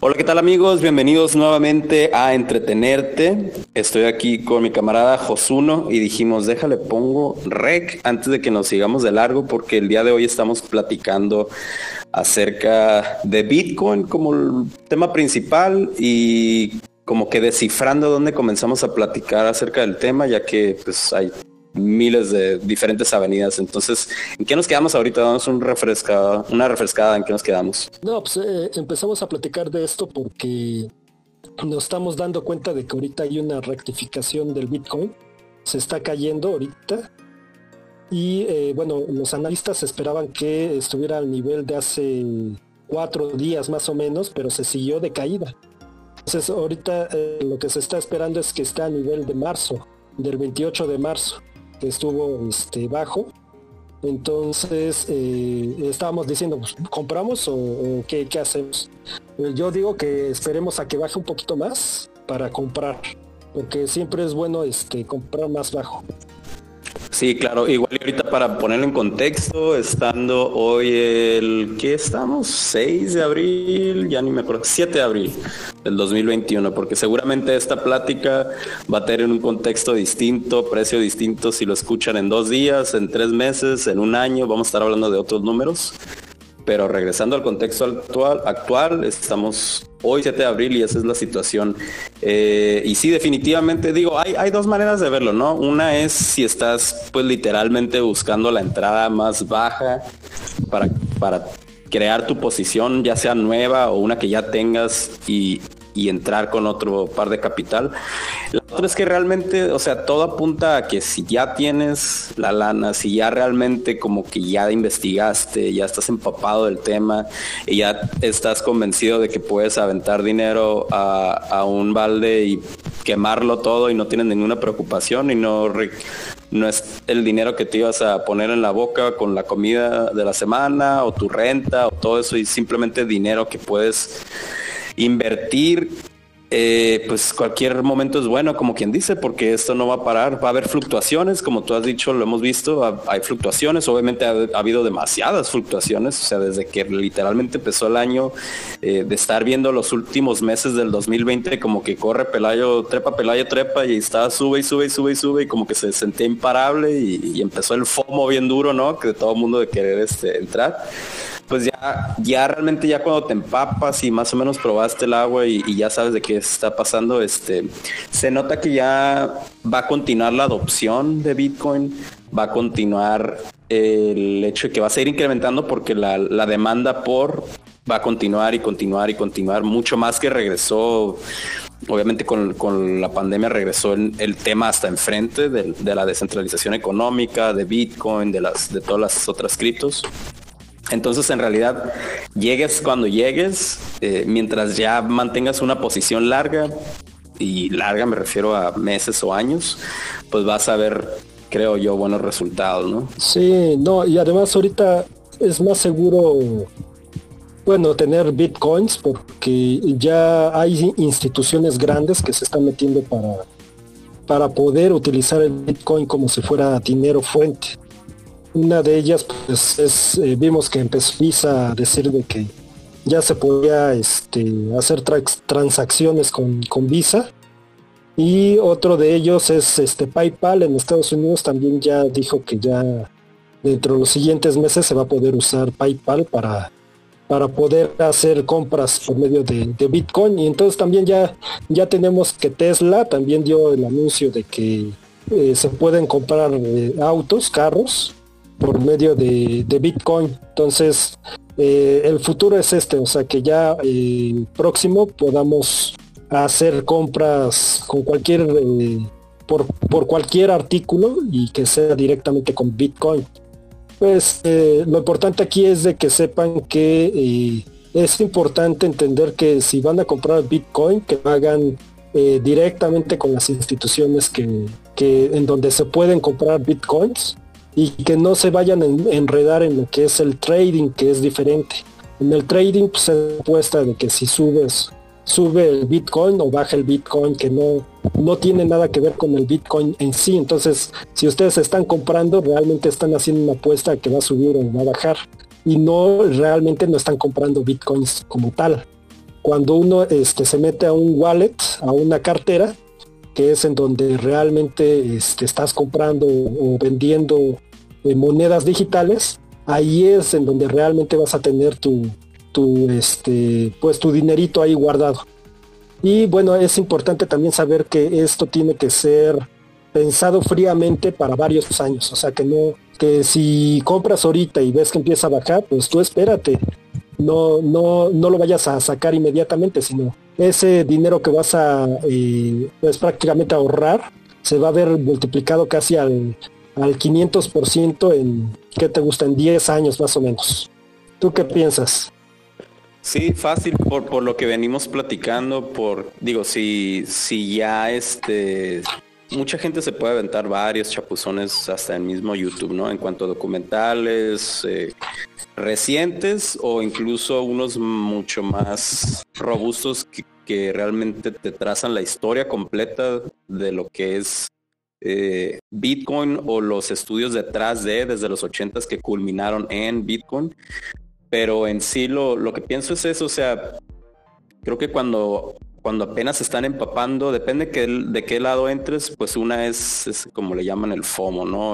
Hola, ¿qué tal amigos? Bienvenidos nuevamente a Entretenerte. Estoy aquí con mi camarada Josuno y dijimos, déjale, pongo rec antes de que nos sigamos de largo porque el día de hoy estamos platicando acerca de Bitcoin como el tema principal y como que descifrando dónde comenzamos a platicar acerca del tema, ya que pues hay miles de diferentes avenidas. Entonces, ¿en qué nos quedamos ahorita? Damos un refrescada, una refrescada, ¿en qué nos quedamos? No, pues eh, empezamos a platicar de esto porque nos estamos dando cuenta de que ahorita hay una rectificación del Bitcoin. Se está cayendo ahorita. Y eh, bueno, los analistas esperaban que estuviera al nivel de hace cuatro días más o menos, pero se siguió de caída. Entonces ahorita eh, lo que se está esperando es que esté a nivel de marzo, del 28 de marzo estuvo este, bajo. Entonces eh, estábamos diciendo, pues, ¿compramos o, qué, hacemos? Eh, yo digo que esperemos a que baje un poquito más para comprar, porque siempre es bueno este, comprar más bajo. Sí, claro. Igual ahorita para ponerlo en contexto, estando hoy el, ¿qué estamos? 6 de abril, ya ni me acuerdo, 7 de abril del 2021, porque seguramente esta plática va a tener un contexto distinto, precio distinto, si lo escuchan en dos días, en tres meses, en un año, vamos a estar hablando de otros números. Pero regresando al contexto actual, actual estamos hoy 7 de abril y esa es la situación. Eh, y sí, definitivamente digo, hay, hay dos maneras de verlo, ¿no? Una es si estás pues literalmente buscando la entrada más baja para, para crear tu posición, ya sea nueva o una que ya tengas y, y entrar con otro par de capital. La otra es que realmente, o sea, todo apunta a que si ya tienes la lana, si ya realmente como que ya investigaste, ya estás empapado del tema y ya estás convencido de que puedes aventar dinero a, un balde y quemarlo todo y no tienes ninguna preocupación y no no es el dinero que te ibas a poner en la boca con la comida de la semana o tu renta o todo eso y simplemente dinero que puedes invertir eh, pues cualquier momento es bueno, como quien dice, porque esto no va a parar, va a haber fluctuaciones, como tú has dicho, lo hemos visto, hay fluctuaciones, obviamente ha, habido demasiadas fluctuaciones, o sea, desde que literalmente empezó el año eh, de estar viendo los últimos meses del 2020 como que corre Pelayo, trepa, Pelayo, trepa y está, sube y sube y sube y sube y como que se sentía imparable y, empezó el FOMO bien duro, ¿no? Que todo el mundo de querer este, entrar pues ya, ya realmente ya cuando te empapas y más o menos probaste el agua y, ya sabes de qué está pasando, este, se nota que ya va a continuar la adopción de Bitcoin, va a continuar el hecho de que va a seguir incrementando porque la, demanda por va a continuar y continuar y continuar mucho más que regresó obviamente con, la pandemia regresó el, tema hasta enfrente de, de, la descentralización económica, de Bitcoin, de las de todas las otras criptos. Entonces, en realidad, llegues cuando llegues, eh, mientras ya mantengas una posición larga, y larga me refiero a meses o años, pues vas a ver, creo yo, buenos resultados, ¿no? Sí, no, y además ahorita es más seguro, bueno, tener bitcoins porque ya hay instituciones grandes que se están metiendo para, para poder utilizar el bitcoin como si fuera dinero fuente. Una de ellas, pues, es, eh, vimos que empezó Visa a decir de que ya se podía este, hacer transacciones con, Visa. Y otro de ellos es este PayPal en Estados Unidos también ya dijo que ya dentro de los siguientes meses se va a poder usar PayPal para, para poder hacer compras por medio de, Bitcoin. Y entonces también ya, ya tenemos que Tesla también dio el anuncio de que eh, se pueden comprar eh, autos, carros, por medio de, Bitcoin. Entonces, eh, el futuro es este, o sea que ya eh, próximo podamos hacer compras con cualquier eh, por, por, cualquier artículo y que sea directamente con Bitcoin. Pues lo importante aquí es de que sepan que es importante entender que si van a comprar Bitcoin, que hagan directamente con las instituciones que, que en donde se pueden comprar Bitcoins y que no se vayan a enredar en lo que es el trading, que es diferente. En el trading pues, se apuesta de que si subes, sube el Bitcoin o baja el Bitcoin, que no, no tiene nada que ver con el Bitcoin en sí. Entonces, si ustedes están comprando, realmente están haciendo una apuesta que va a subir o va a bajar. y no realmente no están comprando bitcoins como tal. Cuando uno este, se mete a un wallet, a una cartera, que es en donde realmente este, estás comprando o vendiendo eh, monedas digitales, ahí es en donde realmente vas a tener tu, tu, este, pues tu dinerito ahí guardado. Y bueno, es importante también saber que esto tiene que ser pensado fríamente para varios años. O sea que no, que si compras ahorita y ves que empieza a bajar, pues tú espérate. No, no, no lo vayas a sacar inmediatamente, sino ese dinero que vas a eh, pues prácticamente ahorrar se va a ver multiplicado casi al, al 500% en, ¿qué te gusta? En 10 años más o menos. ¿Tú qué piensas? Sí, fácil por, por lo que venimos platicando, por, digo, si, si ya este, mucha gente se puede aventar varios chapuzones hasta el mismo YouTube, ¿no? En cuanto a documentales eh, recientes o incluso unos mucho más robustos que, realmente te trazan la historia completa de lo que es eh, Bitcoin o los estudios detrás de desde los ochentas que culminaron en Bitcoin pero en sí lo, lo que pienso es eso, o sea, creo que cuando, cuando apenas están empapando, depende que, de qué lado entres, pues una es, como le llaman el FOMO, ¿no?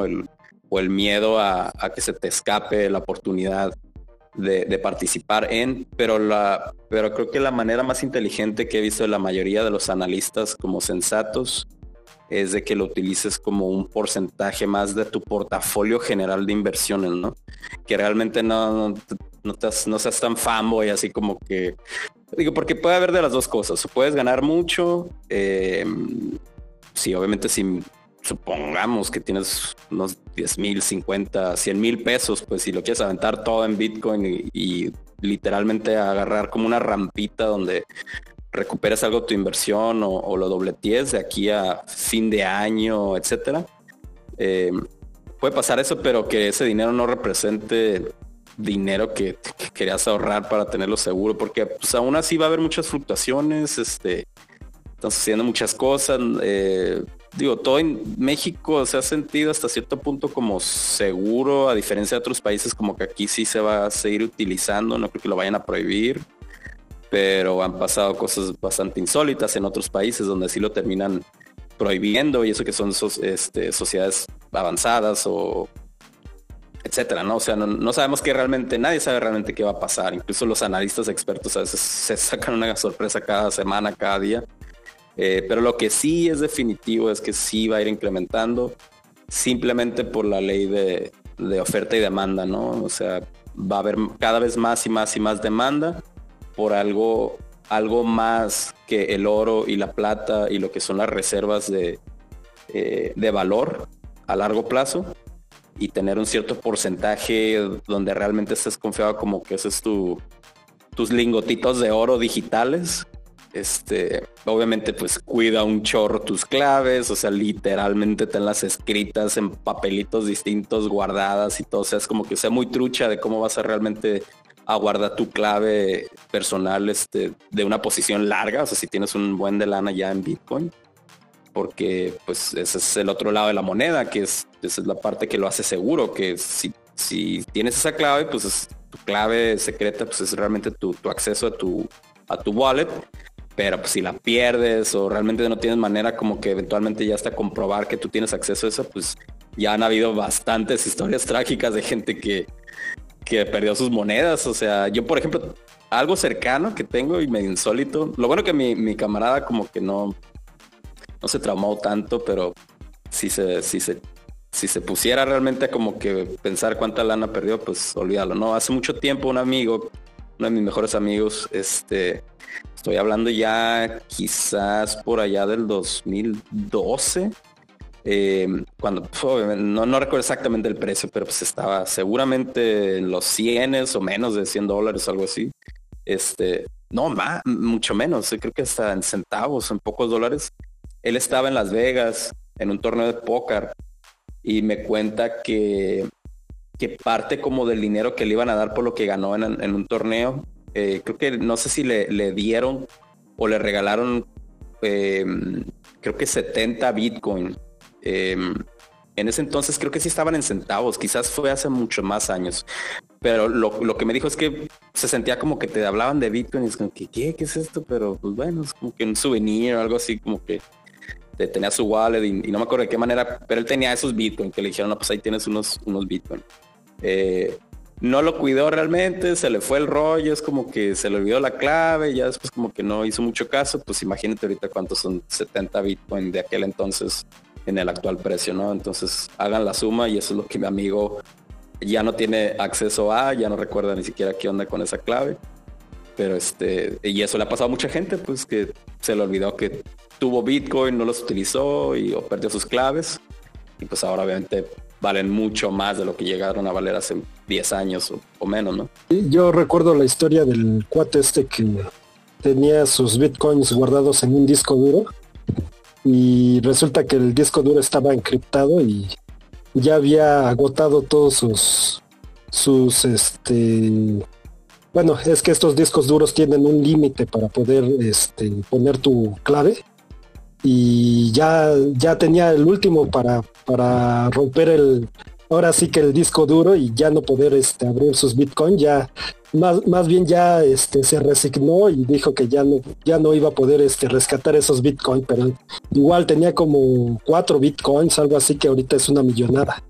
O el miedo a, que se te escape la oportunidad de, participar en, pero, la, pero creo que la manera más inteligente que he visto de la mayoría de los analistas como sensatos es de que lo utilices como un porcentaje más de tu portafolio general de inversiones, ¿no? Que realmente no, no, no seas tan fanboy así como que digo porque puede haber de las dos cosas puedes ganar mucho eh, sí obviamente si supongamos que tienes unos 10 mil 50 100 mil pesos pues si lo quieres aventar todo en bitcoin y, literalmente agarrar como una rampita donde recuperes algo tu inversión o, lo dobleties de aquí a fin de año etcétera eh, puede pasar eso pero que ese dinero no represente dinero que, querías ahorrar para tenerlo seguro, porque pues, aún así va a haber muchas fluctuaciones, este, están sucediendo muchas cosas. Eh, digo, todo en México se ha sentido hasta cierto punto como seguro, a diferencia de otros países, como que aquí sí se va a seguir utilizando, no creo que lo vayan a prohibir, pero han pasado cosas bastante insólitas en otros países donde sí lo terminan prohibiendo y eso que son este, sociedades avanzadas o etcétera, ¿no? O sea, no, sabemos que realmente, nadie sabe realmente qué va a pasar. Incluso los analistas expertos a veces se sacan una sorpresa cada semana, cada día. Eh, pero lo que sí es definitivo es que sí va a ir incrementando simplemente por la ley de, oferta y demanda, ¿no? O sea, va a haber cada vez más y más y más demanda por algo, algo más que el oro y la plata y lo que son las reservas de, eh, de valor a largo plazo y tener un cierto porcentaje donde realmente estés confiado como que ese es tu, tus lingotitos de oro digitales. Este, obviamente pues cuida un chorro tus claves, o sea, literalmente tenlas escritas en papelitos distintos, guardadas y todo, o sea, es como que sea muy trucha de cómo vas a realmente a guardar tu clave personal este, de una posición larga, o sea, si tienes un buen de lana ya en Bitcoin porque pues ese es el otro lado de la moneda, que es, esa es la parte que lo hace seguro, que si, si tienes esa clave, pues es, tu clave secreta pues es realmente tu, acceso a tu, a tu wallet, pero pues si la pierdes o realmente no tienes manera como que eventualmente ya hasta comprobar que tú tienes acceso a eso, pues ya han habido bastantes historias trágicas de gente que, que perdió sus monedas. O sea, yo por ejemplo, algo cercano que tengo y medio insólito, lo bueno que mi, mi camarada como que no, no se traumó tanto, pero si se, si se, si se pusiera realmente como que pensar cuánta lana perdió, pues olvídalo, ¿no? Hace mucho tiempo un amigo, uno de mis mejores amigos, este, estoy hablando ya quizás por allá del 2012, eh, cuando no, no, recuerdo exactamente el precio, pero pues estaba seguramente en los 100 o menos de 100 dólares, algo así. Este, no, más, mucho menos, creo que hasta en centavos, en pocos dólares él estaba en Las Vegas en un torneo de póker y me cuenta que, que parte como del dinero que le iban a dar por lo que ganó en, un torneo, eh, creo que no sé si le, dieron o le regalaron, em, creo que 70 Bitcoin em, en ese entonces creo que sí estaban en centavos, quizás fue hace mucho más años, pero lo, que me dijo es que se sentía como que te hablaban de Bitcoin y es como que, ¿qué? ¿Qué es esto? Pero pues bueno, es como que un souvenir o algo así, como que te, tenía su wallet y, no me acuerdo de qué manera, pero él tenía esos Bitcoin que le dijeron, no, pues ahí tienes unos, unos Bitcoin. Eh, no lo cuidó realmente, se le fue el rollo, es como que se le olvidó la clave, ya después como que no hizo mucho caso, pues imagínate ahorita cuántos son 70 Bitcoin de aquel entonces en el actual precio, ¿no? Entonces hagan la suma y eso es lo que mi amigo ya no tiene acceso a, ya no recuerda ni siquiera qué onda con esa clave. Pero este, y eso le ha pasado a mucha gente, pues que se le olvidó que tuvo Bitcoin, no los utilizó y perdió sus claves. Y pues ahora obviamente valen mucho más de lo que llegaron a valer hace 10 años o, menos, ¿no? Yo recuerdo la historia del cuate este que tenía sus bitcoins guardados en un disco duro y resulta que el disco duro estaba encriptado y ya había agotado todos sus sus este bueno es que estos discos duros tienen un límite para poder este, poner tu clave y ya, ya tenía el último para, para romper el, ahora sí que el disco duro y ya no poder este, abrir sus Bitcoin, ya más, más bien ya este, se resignó y dijo que ya no, ya no iba a poder este, rescatar esos Bitcoin, pero igual tenía como cuatro Bitcoins, algo así que ahorita es una millonada.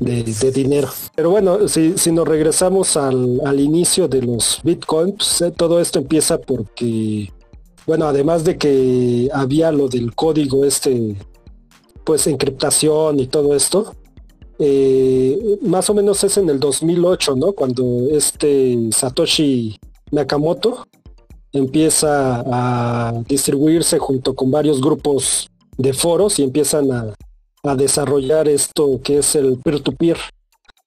De, dinero. Pero bueno, si, si nos regresamos al, al inicio de los bitcoins, pues, todo esto empieza porque bueno, además de que había lo del código este, pues encriptación y todo esto, eh, más o menos es en el 2008, ¿no? Cuando este Satoshi Nakamoto empieza a distribuirse junto con varios grupos de foros y empiezan a, desarrollar esto que es el peer-to-peer.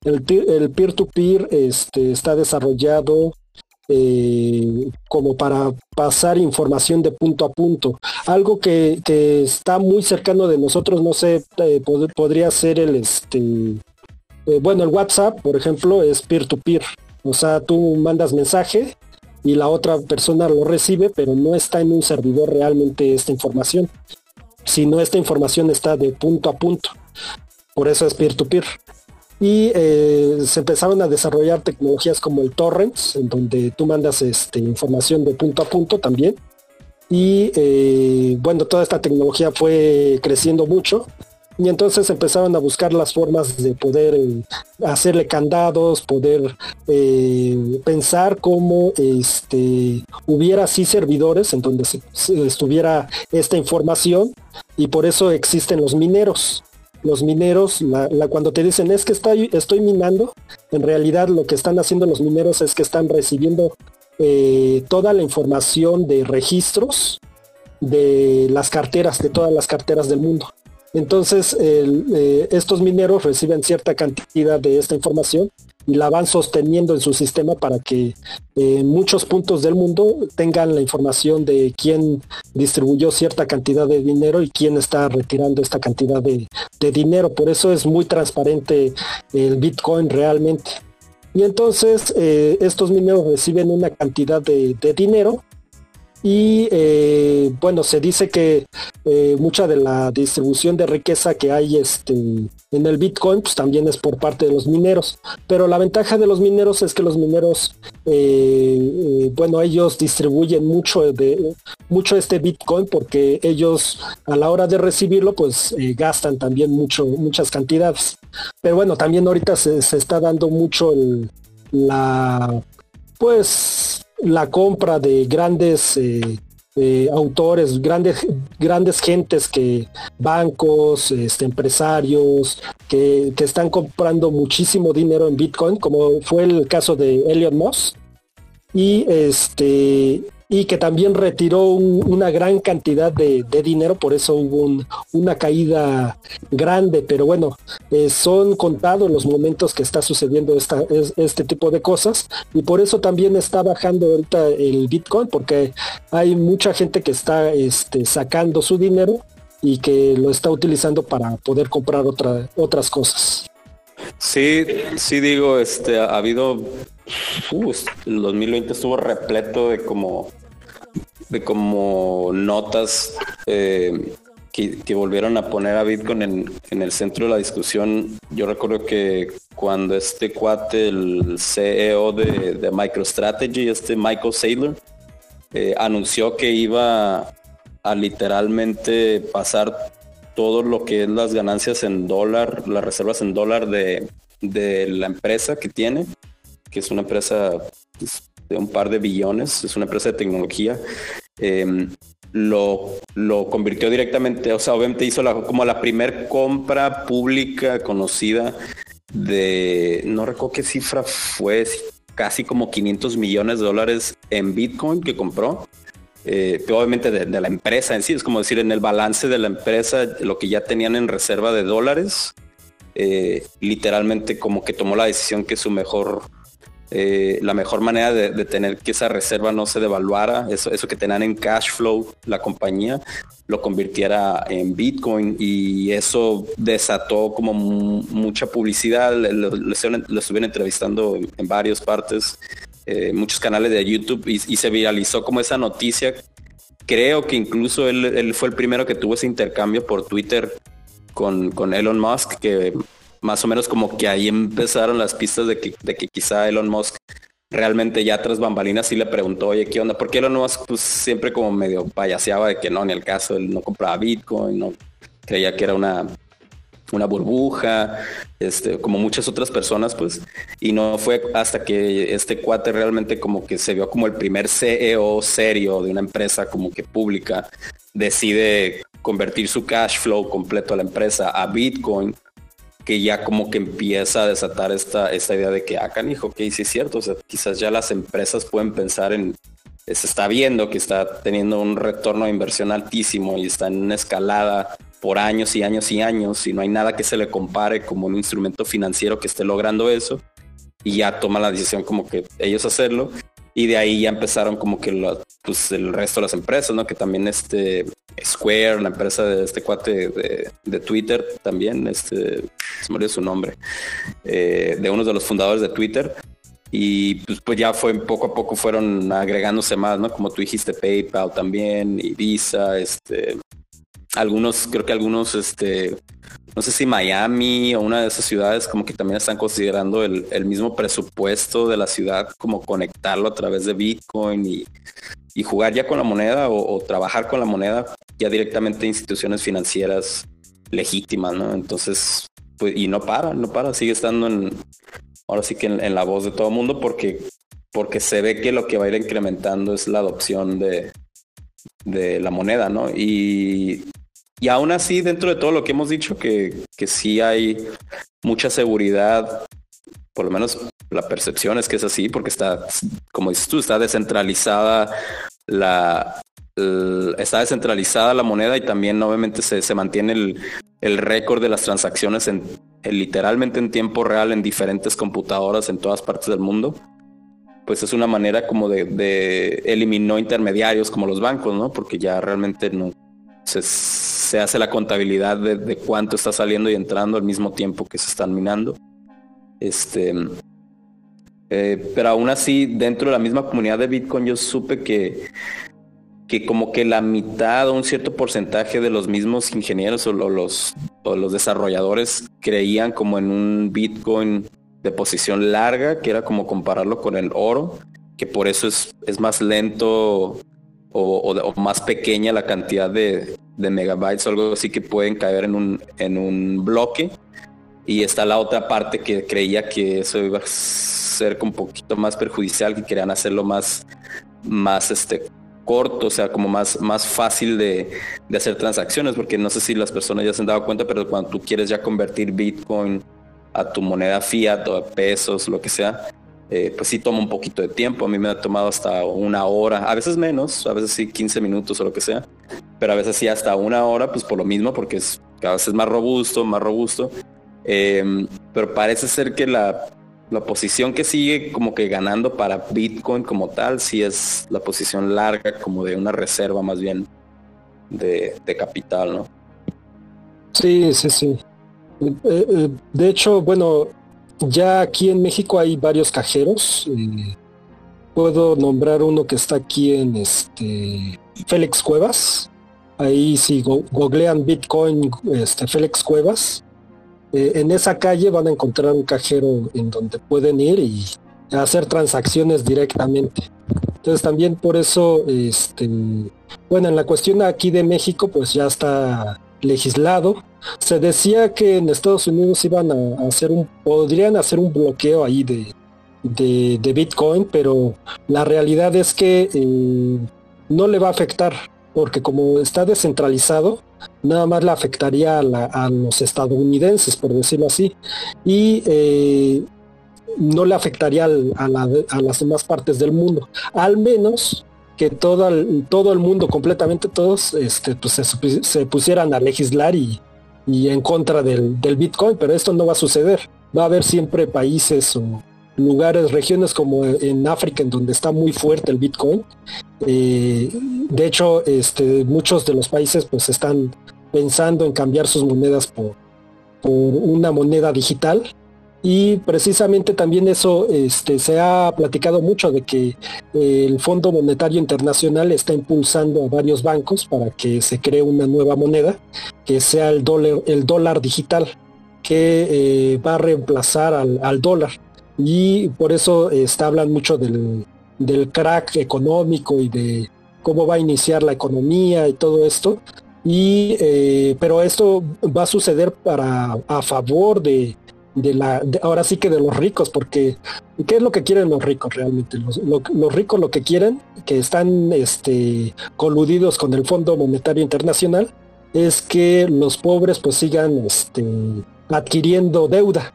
El, peer-to-peer este, está desarrollado eh, como para pasar información de punto a punto. Algo que, está muy cercano de nosotros, no sé, eh, podría ser el este. Eh, bueno, el WhatsApp, por ejemplo, es peer-to-peer. O sea, tú mandas mensaje y la otra persona lo recibe, pero no está en un servidor realmente esta información. Sino esta información está de punto a punto. Por eso es peer-to-peer. peer to peer y eh, se empezaron a desarrollar tecnologías como el torrents, en donde tú mandas este, información de punto a punto también. Y eh, bueno, toda esta tecnología fue creciendo mucho y entonces empezaron a buscar las formas de poder eh, hacerle candados, poder pensar cómo este, hubiera así servidores en donde estuviera esta información y por eso existen los mineros los mineros, cuando te dicen es que estoy, estoy minando, en realidad lo que están haciendo los mineros es que están recibiendo eh, toda la información de registros de las carteras, de todas las carteras del mundo. Entonces, eh, estos mineros reciben cierta cantidad de esta información y la van sosteniendo en su sistema para que en eh, muchos puntos del mundo tengan la información de quién distribuyó cierta cantidad de dinero y quién está retirando esta cantidad de, dinero. Por eso es muy transparente el Bitcoin realmente. Y entonces eh, estos mineros reciben una cantidad de, de dinero y eh, bueno, se dice que eh, mucha de la distribución de riqueza que hay este, en el Bitcoin pues también es por parte de los mineros. Pero la ventaja de los mineros es que los mineros, eh, bueno, ellos distribuyen mucho de mucho este Bitcoin porque ellos a la hora de recibirlo pues gastan también mucho, muchas cantidades. Pero bueno, también ahorita se, está dando mucho la pues la compra de grandes eh, eh, autores, grandes, grandes gentes que bancos, este, empresarios, que, que, están comprando muchísimo dinero en Bitcoin, como fue el caso de Elliot Moss. Y este y que también retiró una gran cantidad de, dinero, por eso hubo una caída grande, pero bueno, eh, son contados los momentos que está sucediendo esta, este tipo de cosas y por eso también está bajando ahorita el Bitcoin, porque hay mucha gente que está este, sacando su dinero y que lo está utilizando para poder comprar otra, otras cosas. Sí, sí digo, este, ha habido el 2020 estuvo repleto de como de como notas eh, que, volvieron a poner a Bitcoin en, el centro de la discusión. Yo recuerdo que cuando este cuate, el CEO de, MicroStrategy, este Michael Saylor, eh, anunció que iba a literalmente pasar todo lo que es las ganancias en dólar, las reservas en dólar de, la empresa que tiene, que es una empresa pues, de un par de billones, es una empresa de tecnología. Em, lo, lo convirtió directamente, o sea, obviamente hizo la, como la primer compra pública conocida de, no recuerdo qué cifra fue, casi como 500 millones de dólares en Bitcoin que compró. Eh, obviamente de, la empresa en sí, es como decir en el balance de la empresa lo que ya tenían en reserva de dólares, eh, literalmente como que tomó la decisión que su mejor eh, la mejor manera de, tener que esa reserva no se devaluara, eso, eso que tenían en cash flow la compañía, lo convirtiera en Bitcoin y eso desató como mucha publicidad, lo, estuvieron entrevistando en varias partes, eh, muchos canales de YouTube y, se viralizó como esa noticia. Creo que incluso él, fue el primero que tuvo ese intercambio por Twitter con, Elon Musk, que más o menos como que ahí empezaron las pistas de que, de que quizá Elon Musk realmente ya tras bambalinas sí le preguntó, oye, ¿qué onda? Porque Elon Musk pues, siempre como medio payaseaba de que no, ni el caso, él no compraba Bitcoin, no creía que era una, una burbuja, este, como muchas otras personas, pues, y no fue hasta que este cuate realmente como que se vio como el primer CEO serio de una empresa como que pública, decide convertir su cash flow completo a la empresa a Bitcoin que ya como que empieza a desatar esta, esta idea de que, ah, canijo, que sí es cierto, o sea, quizás ya las empresas pueden pensar en, se está viendo que está teniendo un retorno de inversión altísimo y está en una escalada por años y años y años y no hay nada que se le compare como un instrumento financiero que esté logrando eso y ya toma la decisión como que ellos hacerlo y de ahí ya empezaron como que pues el resto de las empresas, ¿no? Que también este Square, la empresa de este cuate de, Twitter, también, este, se me su nombre, eh, de uno de los fundadores de Twitter. Y pues, pues, ya fue poco a poco fueron agregándose más, ¿no? Como tú dijiste, PayPal también, y Visa, este, algunos, creo que algunos, este, no sé si Miami o una de esas ciudades como que también están considerando el, mismo presupuesto de la ciudad, como conectarlo a través de Bitcoin y, jugar ya con la moneda o, trabajar con la moneda ya directamente instituciones financieras legítimas, ¿no? Entonces, pues, y no para, no para, sigue estando en, ahora sí que en, la voz de todo el mundo porque, porque se ve que lo que va a ir incrementando es la adopción de, de la moneda, ¿no? Y y aún así, dentro de todo lo que hemos dicho, que, que sí hay mucha seguridad, por lo menos la percepción es que es así, porque está, como dices tú, está descentralizada la, está descentralizada la moneda y también obviamente se, se mantiene el, el récord de las transacciones en, literalmente en tiempo real en diferentes computadoras en todas partes del mundo pues es una manera como de, de eliminó intermediarios como los bancos, ¿no? Porque ya realmente no se, se hace la contabilidad de, cuánto está saliendo y entrando al mismo tiempo que se están minando. Este, eh, pero aún así, dentro de la misma comunidad de Bitcoin, yo supe que, que como que la mitad o un cierto porcentaje de los mismos ingenieros o, los, o los desarrolladores creían como en un Bitcoin de posición larga, que era como compararlo con el oro, que por eso es, es más lento o, más pequeña la cantidad de, megabytes o algo así que pueden caer en un, en un bloque. Y está la otra parte que creía que eso iba a ser un poquito más perjudicial, que querían hacerlo más, más este, corto, o sea, como más, más fácil de, de, hacer transacciones, porque no sé si las personas ya se han dado cuenta, pero cuando tú quieres ya convertir Bitcoin a tu moneda fiat o a pesos, lo que sea, eh, pues sí toma un poquito de tiempo. A mí me ha tomado hasta una hora, a veces menos, a veces sí 15 minutos o lo que sea, pero a veces sí hasta una hora, pues por lo mismo, porque es cada vez es más robusto, más robusto. Em, pero parece ser que la, la posición que sigue como que ganando para Bitcoin como tal, sí es la posición larga, como de una reserva más bien de, de capital, ¿no? Sí, sí, sí. Eh, eh, de hecho, bueno, ya aquí en México hay varios cajeros. Eh, puedo nombrar uno que está aquí en este Félix Cuevas. Ahí si googlean Bitcoin este, Félix Cuevas, eh, en esa calle van a encontrar un cajero en donde pueden ir y hacer transacciones directamente. Entonces también por eso, este, bueno, en la cuestión aquí de México, pues ya está legislado. Se decía que en Estados Unidos iban a hacer un, podrían hacer un bloqueo ahí de, de, Bitcoin, pero la realidad es que eh, no le va a afectar, porque como está descentralizado, nada más le afectaría a, los estadounidenses, por decirlo así, y eh, no le afectaría a, las demás partes del mundo, al menos que todo el, todo el mundo, completamente todos, este, pues se, pusieran a legislar y, en contra del, Bitcoin, pero esto no va a suceder. Va a haber siempre países o lugares, regiones como en África, en donde está muy fuerte el Bitcoin. Eh, de hecho, este, muchos de los países pues están pensando en cambiar sus monedas por, una moneda digital. Y precisamente también eso este, se ha platicado mucho de que eh, el Fondo Monetario Internacional está impulsando a varios bancos para que se cree una nueva moneda que sea el dólar, el dólar digital que eh, va a reemplazar al, dólar y por eso está, hablan mucho del, crack económico y de cómo va a iniciar la economía y todo esto. Y, eh, pero esto va a suceder para a favor de, la ahora sí que de los ricos porque qué es lo que quieren los ricos realmente los, ricos lo que quieren que están este coludidos con el Fondo Monetario Internacional es que los pobres pues sigan este adquiriendo deuda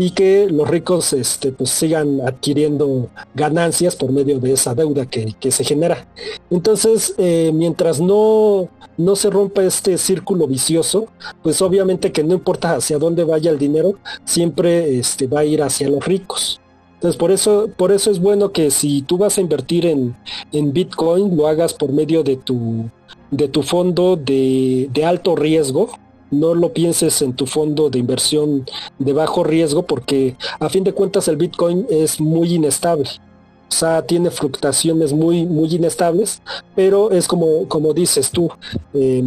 y que los ricos este, pues sigan adquiriendo ganancias por medio de esa deuda que, se genera. Entonces, eh, mientras no, no se rompa este círculo vicioso, pues obviamente que no importa hacia dónde vaya el dinero, siempre este, va a ir hacia los ricos. Entonces, por eso, por eso es bueno que si tú vas a invertir en, en Bitcoin, lo hagas por medio de tu, de tu fondo de alto riesgo, no lo pienses en tu fondo de inversión de bajo riesgo porque a fin de cuentas el Bitcoin es muy inestable. O sea, tiene fluctuaciones muy, muy inestables, pero es como, como dices tú, eh,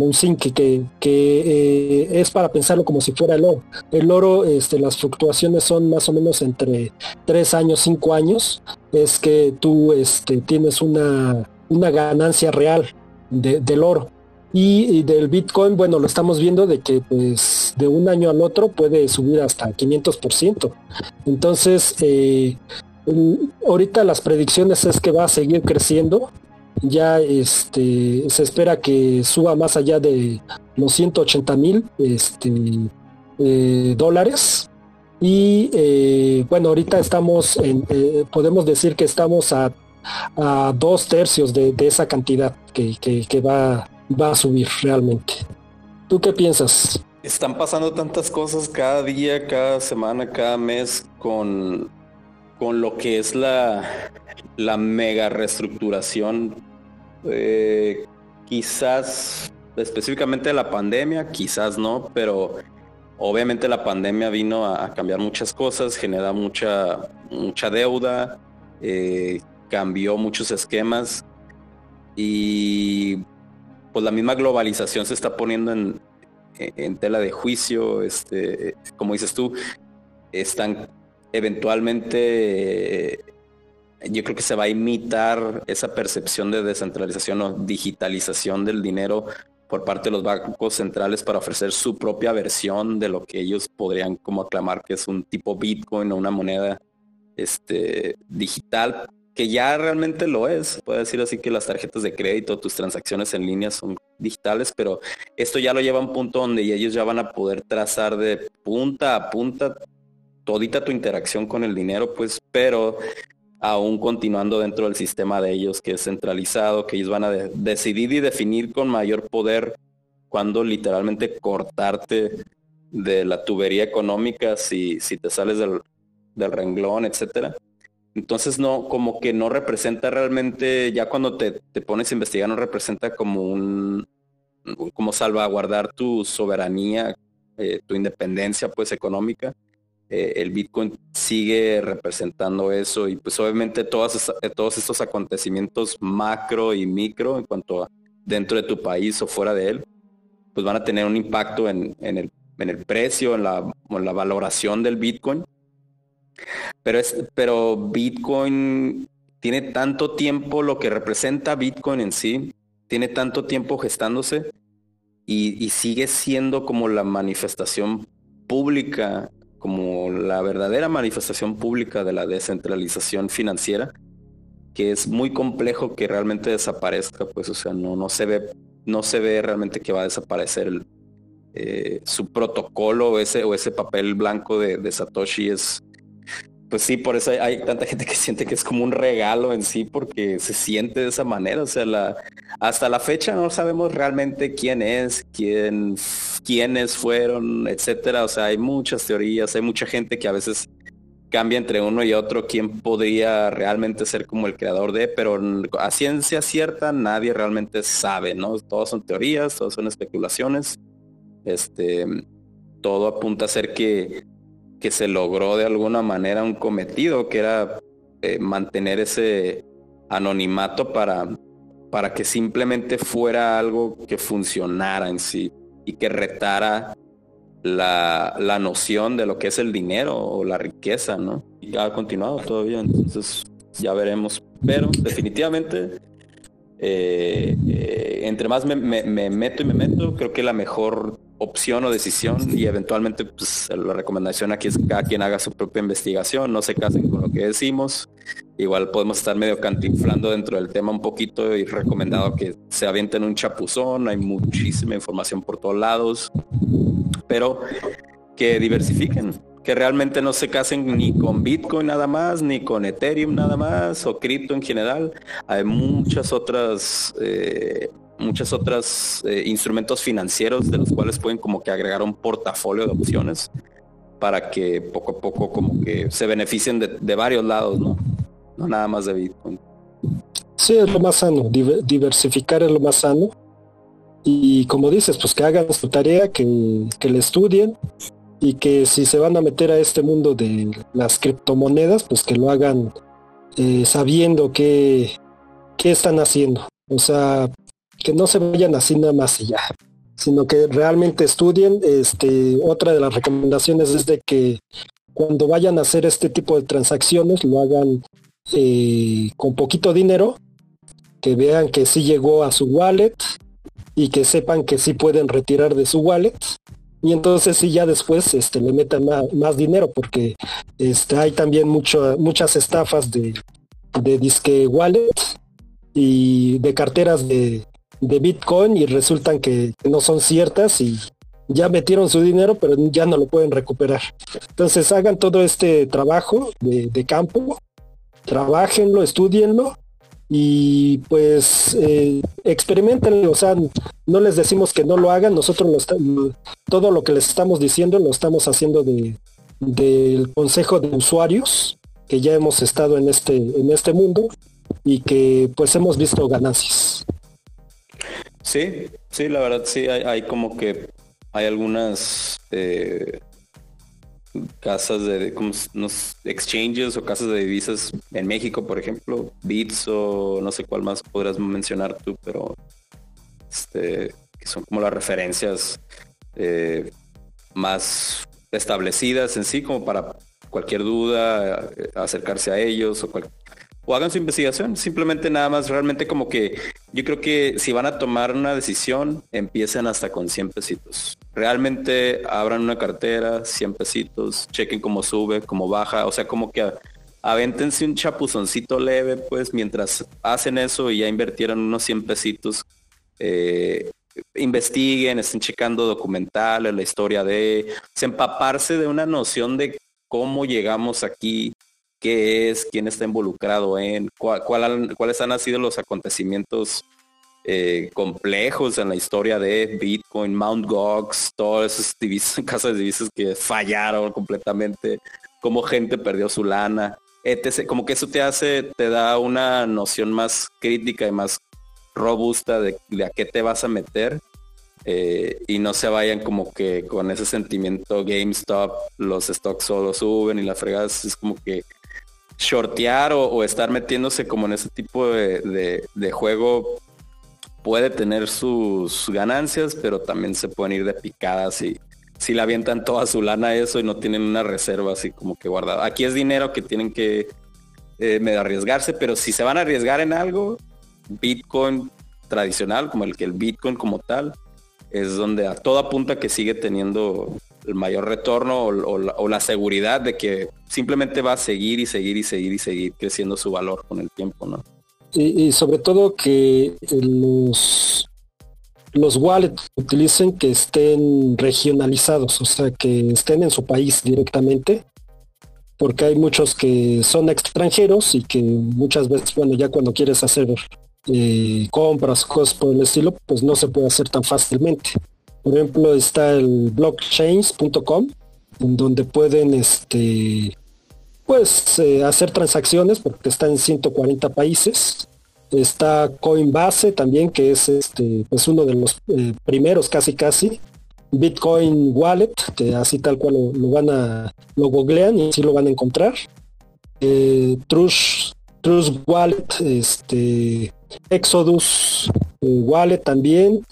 que, que eh, es para pensarlo como si fuera el oro. El oro, este, las fluctuaciones son más o menos entre tres años, cinco años. Es que tú este, tienes una, una ganancia real del oro. Y, del Bitcoin, bueno, lo estamos viendo de que pues de un año al otro puede subir hasta 500%. Entonces, eh, ahorita las predicciones es que va a seguir creciendo. Ya este, se espera que suba más allá de los 180 mil este, eh, dólares. Y eh, bueno, ahorita estamos en, podemos decir que estamos a, dos tercios de, esa cantidad que, que, que va va a subir realmente. ¿Tú qué piensas? Están pasando tantas cosas cada día, cada semana, cada mes con, con lo que es la, la mega reestructuración. Eh, quizás específicamente la pandemia, quizás no, pero obviamente la pandemia vino a, cambiar muchas cosas, genera mucha, mucha deuda, eh, cambió muchos esquemas y pues la misma globalización se está poniendo en, tela de juicio, este, como dices tú, están eventualmente, yo creo que se va a imitar esa percepción de descentralización o digitalización del dinero por parte de los bancos centrales para ofrecer su propia versión de lo que ellos podrían como aclamar que es un tipo Bitcoin o una moneda este, digital que ya realmente lo es. Puede decir así que las tarjetas de crédito, tus transacciones en línea son digitales, pero esto ya lo lleva a un punto donde ellos ya van a poder trazar de punta a punta todita tu interacción con el dinero, pues, pero aún continuando dentro del sistema de ellos que es centralizado, que ellos van a decidir y definir con mayor poder cuando literalmente cortarte de la tubería económica si, si te sales del, del renglón, etcétera. Entonces no, como que no representa realmente, ya cuando te, pones a investigar, no representa como un, como salvaguardar tu soberanía, eh, tu independencia pues económica. Eh, el Bitcoin sigue representando eso y pues obviamente todas, todos estos acontecimientos macro y micro en cuanto a dentro de tu país o fuera de él, pues van a tener un impacto en, el, en el, precio, en en la, valoración del Bitcoin. Pero, es, pero Bitcoin tiene tanto tiempo, lo que representa Bitcoin en sí, tiene tanto tiempo gestándose y, sigue siendo como la manifestación pública, como la verdadera manifestación pública de la descentralización financiera, que es muy complejo que realmente desaparezca, pues, o sea, no, no se ve, no se ve realmente que va a desaparecer eh, su protocolo ese, o ese papel blanco de, Satoshi es, pues sí, por eso hay, tanta gente que siente que es como un regalo en sí, porque se siente de esa manera, o sea, la, hasta la fecha no sabemos realmente quién es, quién, quiénes fueron, etcétera, o sea, hay muchas teorías, hay mucha gente que a veces cambia entre uno y otro quién podría realmente ser como el creador de, pero a ciencia cierta nadie realmente sabe, ¿no? Todos son teorías, todos son especulaciones. Este, todo apunta a ser que, que se logró de alguna manera un cometido, que era eh, mantener ese anonimato para, para que simplemente fuera algo que funcionara en sí y que retara la, la, noción de lo que es el dinero o la riqueza, ¿no? Y ha continuado todavía, entonces ya veremos. Pero definitivamente, eh, eh, entre más me, meto y me meto, creo que la mejor opción o decisión y eventualmente pues, la recomendación aquí es que cada quien haga su propia investigación, no se casen con lo que decimos. Igual podemos estar medio cantinflando dentro del tema un poquito y recomendado que se avienten un chapuzón, hay muchísima información por todos lados pero que diversifiquen, que realmente no se casen ni con Bitcoin nada más, ni con Ethereum nada más, o cripto en general. Hay muchas otras, eh, muchas otras eh, instrumentos financieros de los cuales pueden como que agregar un portafolio de opciones para que poco a poco como que se beneficien de, varios lados, ¿no? No nada más de Bitcoin. Sí, es lo más sano, diversificar es lo más sano y como dices, pues que hagan su tarea, que, que le estudien y que si se van a meter a este mundo de las criptomonedas, pues que lo hagan eh, sabiendo qué, qué están haciendo. O sea, que no se vayan así nada más y ya, sino que realmente estudien. Este, otra de las recomendaciones es de que cuando vayan a hacer este tipo de transacciones lo hagan eh, con poquito dinero, que vean que sí llegó a su wallet, y que sepan que sí pueden retirar de su wallet y entonces sí ya después este, le metan más, dinero porque este, hay también muchas estafas de, de disque wallet y de carteras de, de Bitcoin y resultan que no son ciertas y ya metieron su dinero pero ya no lo pueden recuperar. Entonces hagan todo este trabajo de, de campo, trabajenlo, estudienlo y pues eh, experimenten, o sea, no les decimos que no lo hagan, nosotros todo lo que les estamos diciendo lo estamos haciendo de, del consejo de usuarios que ya hemos estado en este, en este mundo y que pues hemos visto ganancias. Sí, sí, la verdad sí, hay, como que hay algunas eh, casas de como exchanges o casas de divisas en México, por ejemplo, Bits o no sé cuál más podrás mencionar tú, pero este, que son como las referencias eh, más establecidas en sí, como para cualquier duda, eh, acercarse a ellos o cualquier o hagan su investigación, simplemente nada más, realmente como que yo creo que si van a tomar una decisión, empiecen hasta con 100 pesitos. Realmente abran una cartera, 100 pesitos, chequen cómo sube, cómo baja, o sea, como que avéntense un chapuzoncito leve, pues mientras hacen eso y ya invirtieron unos 100 pesitos, eh, investiguen, estén checando documentales, la historia de, empaparse de una noción de cómo llegamos aquí, qué es, quién está involucrado en, cuáles han sido los acontecimientos eh, complejos en la historia de Bitcoin, Mount Gox, todas esas divisas, casas de divisas que fallaron completamente, cómo gente perdió su lana, etc. Como que eso te hace, te da una noción más crítica y más robusta de, a qué te vas a meter. Eh, y no se vayan como que con ese sentimiento GameStop, los stocks solo suben y la fregas es como que shortear o, estar metiéndose como en ese tipo de, juego puede tener sus ganancias, pero también se pueden ir de picadas y si le avientan toda su lana eso y no tienen una reserva así como que guardada. Aquí es dinero que tienen que eh, arriesgarse, pero si se van a arriesgar en algo, Bitcoin tradicional, como el que el Bitcoin como tal, es donde a toda punta que sigue teniendo el mayor retorno o, la, seguridad de que simplemente va a seguir y seguir y seguir y seguir creciendo su valor con el tiempo, ¿no? Y, sobre todo que los, los wallets utilicen que estén regionalizados, o sea, que estén en su país directamente, porque hay muchos que son extranjeros y que muchas veces, bueno, ya cuando quieres hacer eh, compras, cosas por el estilo, pues no se puede hacer tan fácilmente. Por ejemplo, está el blockchains.com, en donde pueden este, pues, eh, hacer transacciones porque está en 140 países. Está Coinbase también, que es este, pues uno de los eh, primeros casi casi. Bitcoin Wallet, que así tal cual lo, van a, lo googlean y así lo van a encontrar. Eh, Trust Wallet, este, Exodus Wallet también,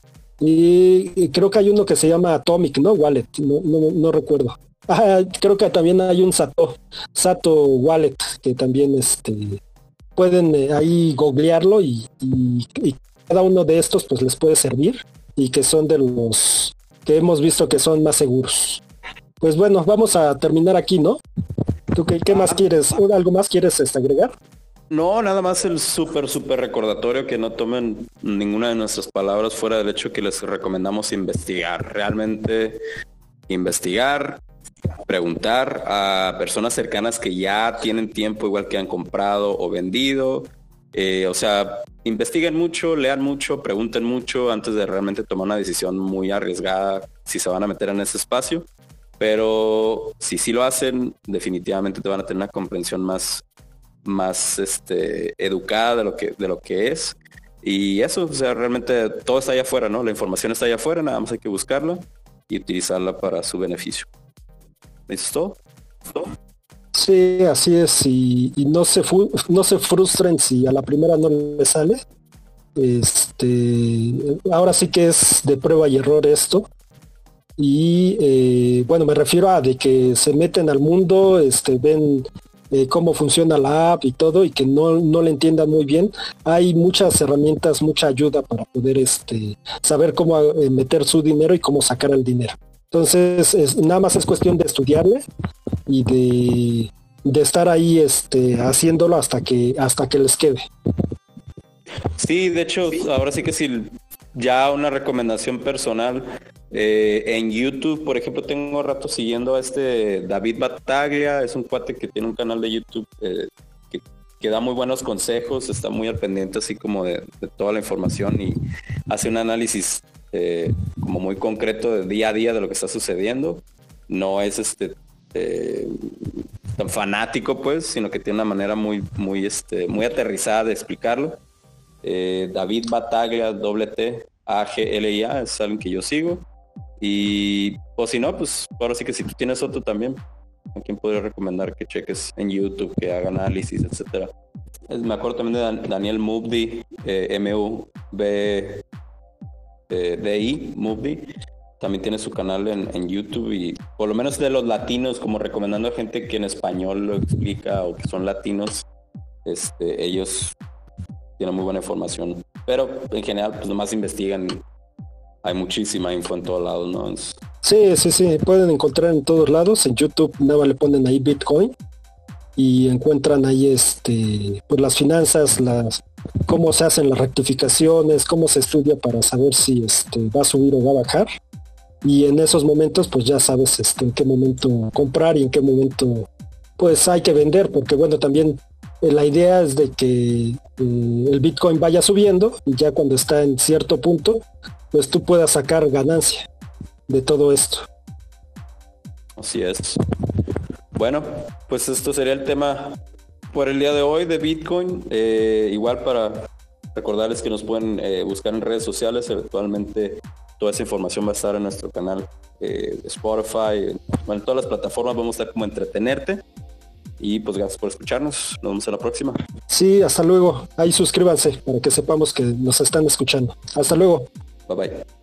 y, creo que hay uno que se llama Atomic, ¿no? Wallet, no, recuerdo. creo que también hay un Sato, Sato Wallet, que también este, pueden eh, ahí googlearlo y, cada uno de estos pues les puede servir y que son de los que hemos visto que son más seguros. Pues bueno, vamos a terminar aquí, ¿no? ¿Tú qué, qué más quieres? ¿Algo más quieres este, agregar? No, nada más el súper, súper recordatorio que no tomen ninguna de nuestras palabras fuera del hecho que les recomendamos investigar. Realmente investigar, preguntar a personas cercanas que ya tienen tiempo igual que han comprado o vendido. Eh, o sea, investiguen mucho, lean mucho, pregunten mucho antes de realmente tomar una decisión muy arriesgada si se van a meter en ese espacio. Pero si sí lo hacen, definitivamente te van a tener una comprensión más más este, educada de lo que, de lo que es. Y eso, o sea, realmente todo está allá afuera, ¿no? La información está allá afuera, nada más hay que buscarla y utilizarla para su beneficio. ¿Listo? Sí, así es. Y, no, se no se frustren si a la primera no le sale. Este, ahora sí que es de prueba y error esto. Y eh, bueno, me refiero a de que se meten al mundo, este, ven cómo funciona la app y todo y que no, no le entiendan muy bien, hay muchas herramientas, mucha ayuda para poder este, saber cómo eh, meter su dinero y cómo sacar el dinero. Entonces, nada más es cuestión de estudiarle y de, de estar ahí este, haciéndolo hasta que, hasta que les quede. Sí, de hecho, ahora sí que sí, ya una recomendación personal. Eh, en YouTube, por ejemplo, tengo rato siguiendo a este David Bataglia, es un cuate que tiene un canal de YouTube eh, que, da muy buenos consejos, está muy al pendiente así como de, toda la información y hace un análisis eh, como muy concreto de día a día de lo que está sucediendo. No es este tan fanático pues, sino que tiene una manera muy, muy, este, muy aterrizada de explicarlo. David Bataglia, doble T, A-G-L-I-A, es alguien que yo sigo. Y, o si no, pues ahora sí que si tú tienes otro también, ¿a quién podría recomendar que cheques en YouTube, que haga análisis, etcétera? Me acuerdo también de Daniel Mubdi, eh, M-U-B-D-I, Mubdi. También tiene su canal en, YouTube y por lo menos de los latinos, como recomendando a gente que en español lo explica o que son latinos, este, ellos tienen muy buena información. Pero en general, pues nomás investigan hay muchísima info en todos lados, ¿no? Sí, sí, sí, pueden encontrar en todos lados. En YouTube nada le ponen ahí Bitcoin y encuentran ahí este pues las finanzas, las cómo se hacen las rectificaciones, cómo se estudia para saber si este va a subir o va a bajar. Y en esos momentos pues ya sabes este, en qué momento comprar y en qué momento pues hay que vender, porque bueno, también eh, la idea es de que eh, el Bitcoin vaya subiendo y ya cuando está en cierto punto, pues tú puedas sacar ganancia de todo esto. Así es. Bueno, pues esto sería el tema por el día de hoy de Bitcoin. Eh, igual para recordarles que nos pueden eh, buscar en redes sociales. Eventualmente toda esa información va a estar en nuestro canal eh, Spotify. Bueno, en todas las plataformas vamos a estar como entretenerte. Y pues gracias por escucharnos. Nos vemos en la próxima. Sí, hasta luego. Ahí suscríbanse para que sepamos que nos están escuchando. Hasta luego. Bye bye.